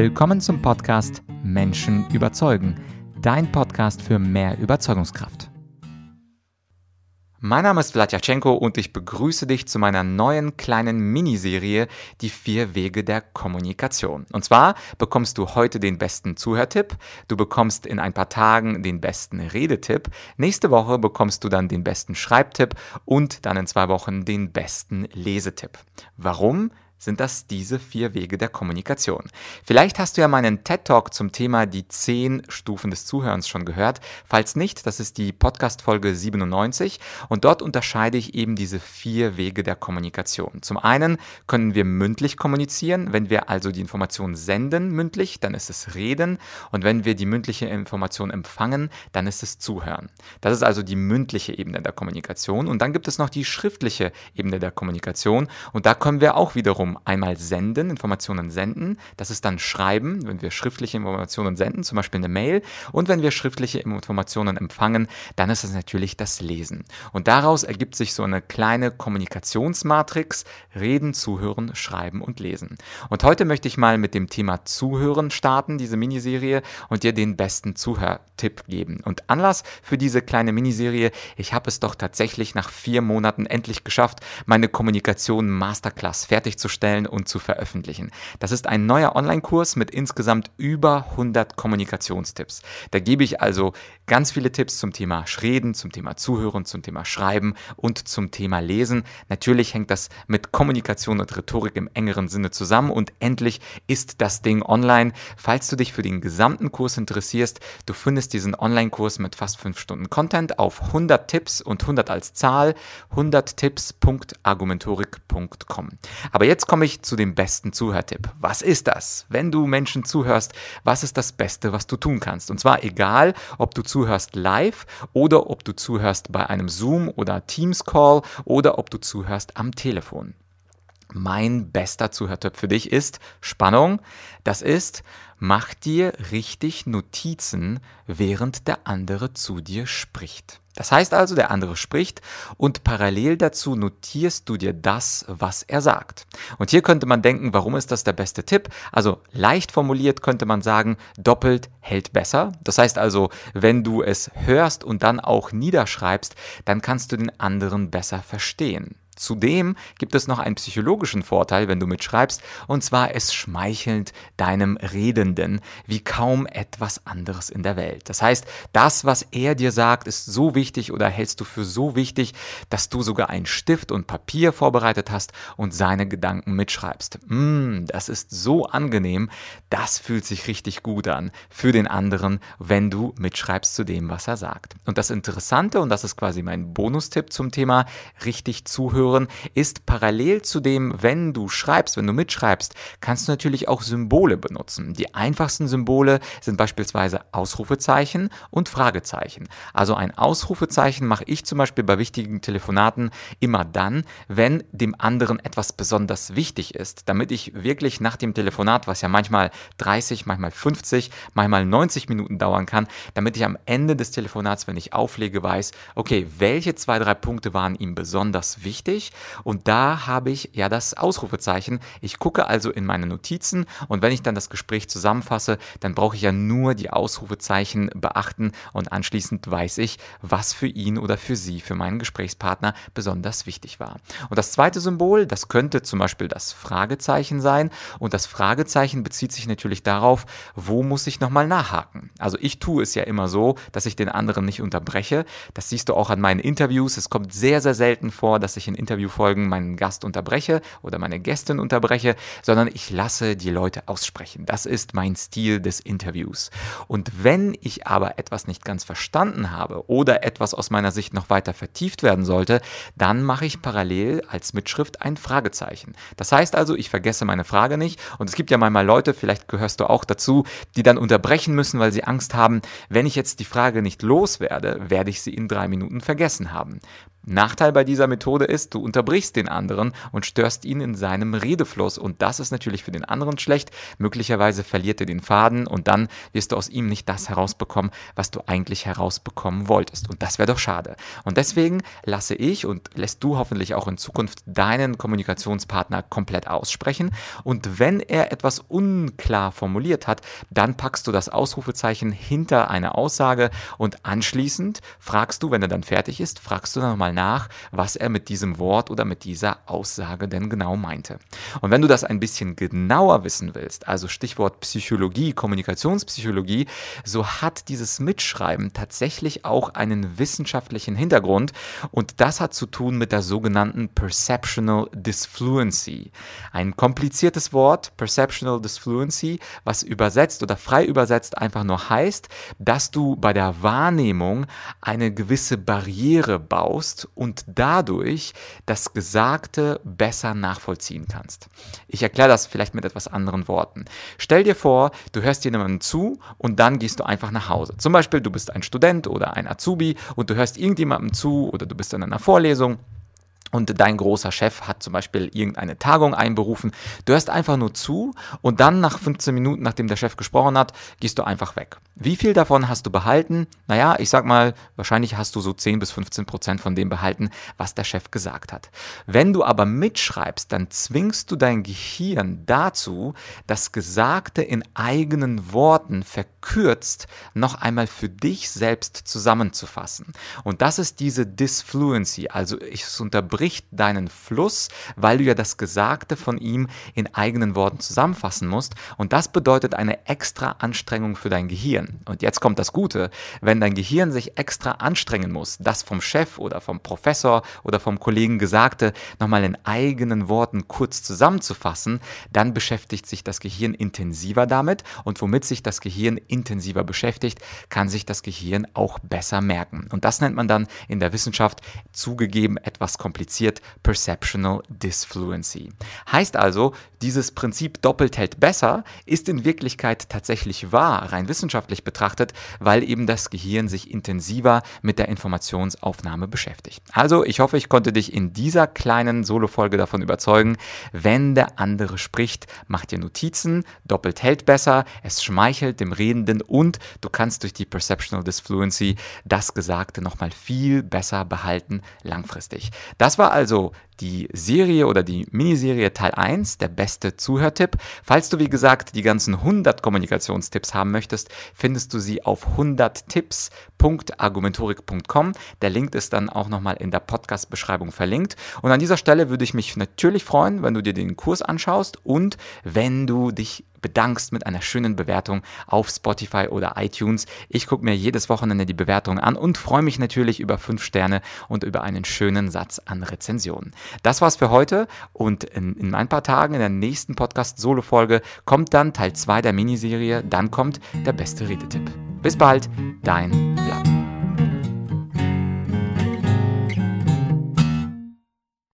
Willkommen zum Podcast Menschen überzeugen, dein Podcast für mehr Überzeugungskraft. Mein Name ist Vladyachenko und ich begrüße dich zu meiner neuen kleinen Miniserie Die vier Wege der Kommunikation. Und zwar bekommst du heute den besten Zuhörtipp, du bekommst in ein paar Tagen den besten Redetipp, nächste Woche bekommst du dann den besten Schreibtipp und dann in zwei Wochen den besten Lesetipp. Warum? Sind das diese vier Wege der Kommunikation. Vielleicht hast du ja meinen TED Talk zum Thema die zehn Stufen des Zuhörens schon gehört. Falls nicht, das ist die Podcast Folge 97 und dort unterscheide ich eben diese vier Wege der Kommunikation. Zum einen können wir mündlich kommunizieren, wenn wir also die Information senden mündlich, dann ist es Reden und wenn wir die mündliche Information empfangen, dann ist es Zuhören. Das ist also die mündliche Ebene der Kommunikation und dann gibt es noch die schriftliche Ebene der Kommunikation und da können wir auch wiederum wiederum einmal senden, Informationen senden. Das ist dann schreiben, wenn wir schriftliche Informationen senden, zum Beispiel eine Mail. Und wenn wir schriftliche Informationen empfangen, dann ist es natürlich das Lesen. Und daraus ergibt sich so eine kleine Kommunikationsmatrix, reden, zuhören, schreiben und lesen. Und heute möchte ich mal mit dem Thema Zuhören starten, diese Miniserie, und dir den besten Zuhörtipp geben. Und Anlass für diese kleine Miniserie, ich habe es doch tatsächlich nach vier Monaten endlich geschafft, meine Kommunikation Masterclass fertigzustellen herzustellen und zu veröffentlichen. Das ist ein neuer Online-Kurs mit insgesamt über 100 Kommunikationstipps. Da gebe ich also ganz viele Tipps zum Thema Reden, zum Thema Zuhören, zum Thema Schreiben und zum Thema Lesen. Natürlich hängt das mit Kommunikation und Rhetorik im engeren Sinne zusammen und endlich ist das Ding online. Falls du dich für den gesamten Kurs interessierst, du findest diesen Online-Kurs mit fast 5 Stunden Content auf 100 Tipps und 100 als Zahl 100tipps.argumentorik.com. Aber jetzt komme ich zu dem besten Zuhörtipp. Was ist das? Wenn du Menschen zuhörst, was ist das Beste, was du tun kannst? Und zwar egal, ob du zuhörst live oder ob du zuhörst bei einem Zoom oder Teams Call oder ob du zuhörst am Telefon. Mein bester Zuhörtipp für dich ist Spannung. Das ist, mach dir richtig Notizen, während der andere zu dir spricht. Das heißt also, der andere spricht und parallel dazu notierst du dir das, was er sagt. Und hier könnte man denken, warum ist das der beste Tipp? Also leicht formuliert könnte man sagen, doppelt hält besser. Das heißt also, wenn du es hörst und dann auch niederschreibst, dann kannst du den anderen besser verstehen. Zudem gibt es noch einen psychologischen Vorteil, wenn du mitschreibst, und zwar es schmeichelnd deinem Redenden wie kaum etwas anderes in der Welt. Das heißt, das, was er dir sagt, ist so wichtig oder hältst du für so wichtig, dass du sogar einen Stift und Papier vorbereitet hast und seine Gedanken mitschreibst. Mm, das ist so angenehm, das fühlt sich richtig gut an für den anderen, wenn du mitschreibst zu dem, was er sagt. Und das Interessante, und das ist quasi mein Bonustipp zum Thema richtig zuhören, hören, ist parallel zu dem, wenn du schreibst, wenn du mitschreibst, kannst du natürlich auch Symbole benutzen. Die einfachsten Symbole sind beispielsweise Ausrufezeichen und Fragezeichen. Also ein Ausrufezeichen mache ich zum Beispiel bei wichtigen Telefonaten immer dann, wenn dem anderen etwas besonders wichtig ist, damit ich wirklich nach dem Telefonat, was ja manchmal 30, manchmal 50, manchmal 90 Minuten dauern kann, damit ich am Ende des Telefonats, wenn ich auflege, weiß, okay, welche zwei, drei Punkte waren ihm besonders wichtig ich und da habe ich ja das Ausrufezeichen. Ich gucke also in meine Notizen und wenn ich dann das Gespräch zusammenfasse, dann brauche ich ja nur die Ausrufezeichen beachten und anschließend weiß ich, was für ihn oder für sie, für meinen Gesprächspartner besonders wichtig war. Und das zweite Symbol, das könnte zum Beispiel das Fragezeichen sein und das Fragezeichen bezieht sich natürlich darauf, wo muss ich nochmal nachhaken. Also ich tue es ja immer so, dass ich den anderen nicht unterbreche. Das siehst du auch an meinen Interviews. Es kommt sehr, sehr selten vor, dass ich in Interviewfolgen meinen Gast unterbreche oder meine Gästin unterbreche, sondern ich lasse die Leute aussprechen. Das ist mein Stil des Interviews. Und wenn ich aber etwas nicht ganz verstanden habe oder etwas aus meiner Sicht noch weiter vertieft werden sollte, dann mache ich parallel als Mitschrift ein Fragezeichen. Das heißt also, ich vergesse meine Frage nicht und es gibt ja manchmal Leute, vielleicht gehörst du auch dazu, die dann unterbrechen müssen, weil sie Angst haben, wenn ich jetzt die Frage nicht loswerde, werde ich sie in drei Minuten vergessen haben. Nachteil bei dieser Methode ist, du unterbrichst den anderen und störst ihn in seinem Redefluss und das ist natürlich für den anderen schlecht. Möglicherweise verliert er den Faden und dann wirst du aus ihm nicht das herausbekommen, was du eigentlich herausbekommen wolltest. Und das wäre doch schade. Und deswegen lasse ich und lässt du hoffentlich auch in Zukunft deinen Kommunikationspartner komplett aussprechen. Und wenn er etwas unklar formuliert hat, dann packst du das Ausrufezeichen hinter eine Aussage und anschließend fragst du, wenn er dann fertig ist, fragst du dann nochmal nach, was er mit diesem Wort oder mit dieser Aussage denn genau meinte. Und wenn du das ein bisschen genauer wissen willst, also Stichwort Psychologie, Kommunikationspsychologie, so hat dieses Mitschreiben tatsächlich auch einen wissenschaftlichen Hintergrund und das hat zu tun mit der sogenannten Perceptional Disfluency. Ein kompliziertes Wort, Perceptional Disfluency, was übersetzt oder frei übersetzt einfach nur heißt, dass du bei der Wahrnehmung eine gewisse Barriere baust und dadurch das Gesagte besser nachvollziehen kannst. Ich erkläre das vielleicht mit etwas anderen Worten. Stell dir vor, du hörst jemandem zu und dann gehst du einfach nach Hause. Zum Beispiel, du bist ein Student oder ein Azubi und du hörst irgendjemandem zu oder du bist in einer Vorlesung und dein großer Chef hat zum Beispiel irgendeine Tagung einberufen. Du hörst einfach nur zu und dann nach 15 Minuten, nachdem der Chef gesprochen hat, gehst du einfach weg. Wie viel davon hast du behalten? Naja, ich sag mal, wahrscheinlich hast du so 10 bis 15 Prozent von dem behalten, was der Chef gesagt hat. Wenn du aber mitschreibst, dann zwingst du dein Gehirn dazu, das Gesagte in eigenen Worten verkürzt noch einmal für dich selbst zusammenzufassen. Und das ist diese Disfluency, also es unterbricht unterbricht deinen Fluss, weil du ja das Gesagte von ihm in eigenen Worten zusammenfassen musst. Und das bedeutet eine extra Anstrengung für dein Gehirn. Und jetzt kommt das Gute, wenn dein Gehirn sich extra anstrengen muss, das vom Chef oder vom Professor oder vom Kollegen Gesagte nochmal in eigenen Worten kurz zusammenzufassen, dann beschäftigt sich das Gehirn intensiver damit und womit sich das Gehirn intensiver beschäftigt, kann sich das Gehirn auch besser merken. Und das nennt man dann in der Wissenschaft zugegeben etwas komplizierter kompliziert Perceptional Disfluency. Heißt also, dieses Prinzip doppelt hält besser ist in Wirklichkeit tatsächlich wahr, rein wissenschaftlich betrachtet, weil eben das Gehirn sich intensiver mit der Informationsaufnahme beschäftigt. Also, ich hoffe, ich konnte dich in dieser kleinen Solo-Folge davon überzeugen, wenn der andere spricht, mach dir Notizen, doppelt hält besser, es schmeichelt dem Redenden und du kannst durch die Perceptional Disfluency das Gesagte nochmal viel besser behalten langfristig. Das war also die Serie oder die Miniserie Teil 1, der beste Zuhörtipp. Falls du, wie gesagt, die ganzen 100 Kommunikationstipps haben möchtest, findest du sie auf 100tipps.argumentorik.com. Der Link ist dann auch nochmal in der Podcast-Beschreibung verlinkt. Und an dieser Stelle würde ich mich natürlich freuen, wenn du dir den Kurs anschaust und wenn du dich bedankst mit einer schönen Bewertung auf Spotify oder iTunes. Ich gucke mir jedes Wochenende die Bewertungen an und freue mich natürlich über 5 Sterne und über einen schönen Satz an Rezensionen. Das war's für heute und in, in ein paar Tagen in der nächsten Podcast-Solo-Folge kommt dann Teil 2 der Miniserie. Dann kommt der beste Redetipp. Bis bald, dein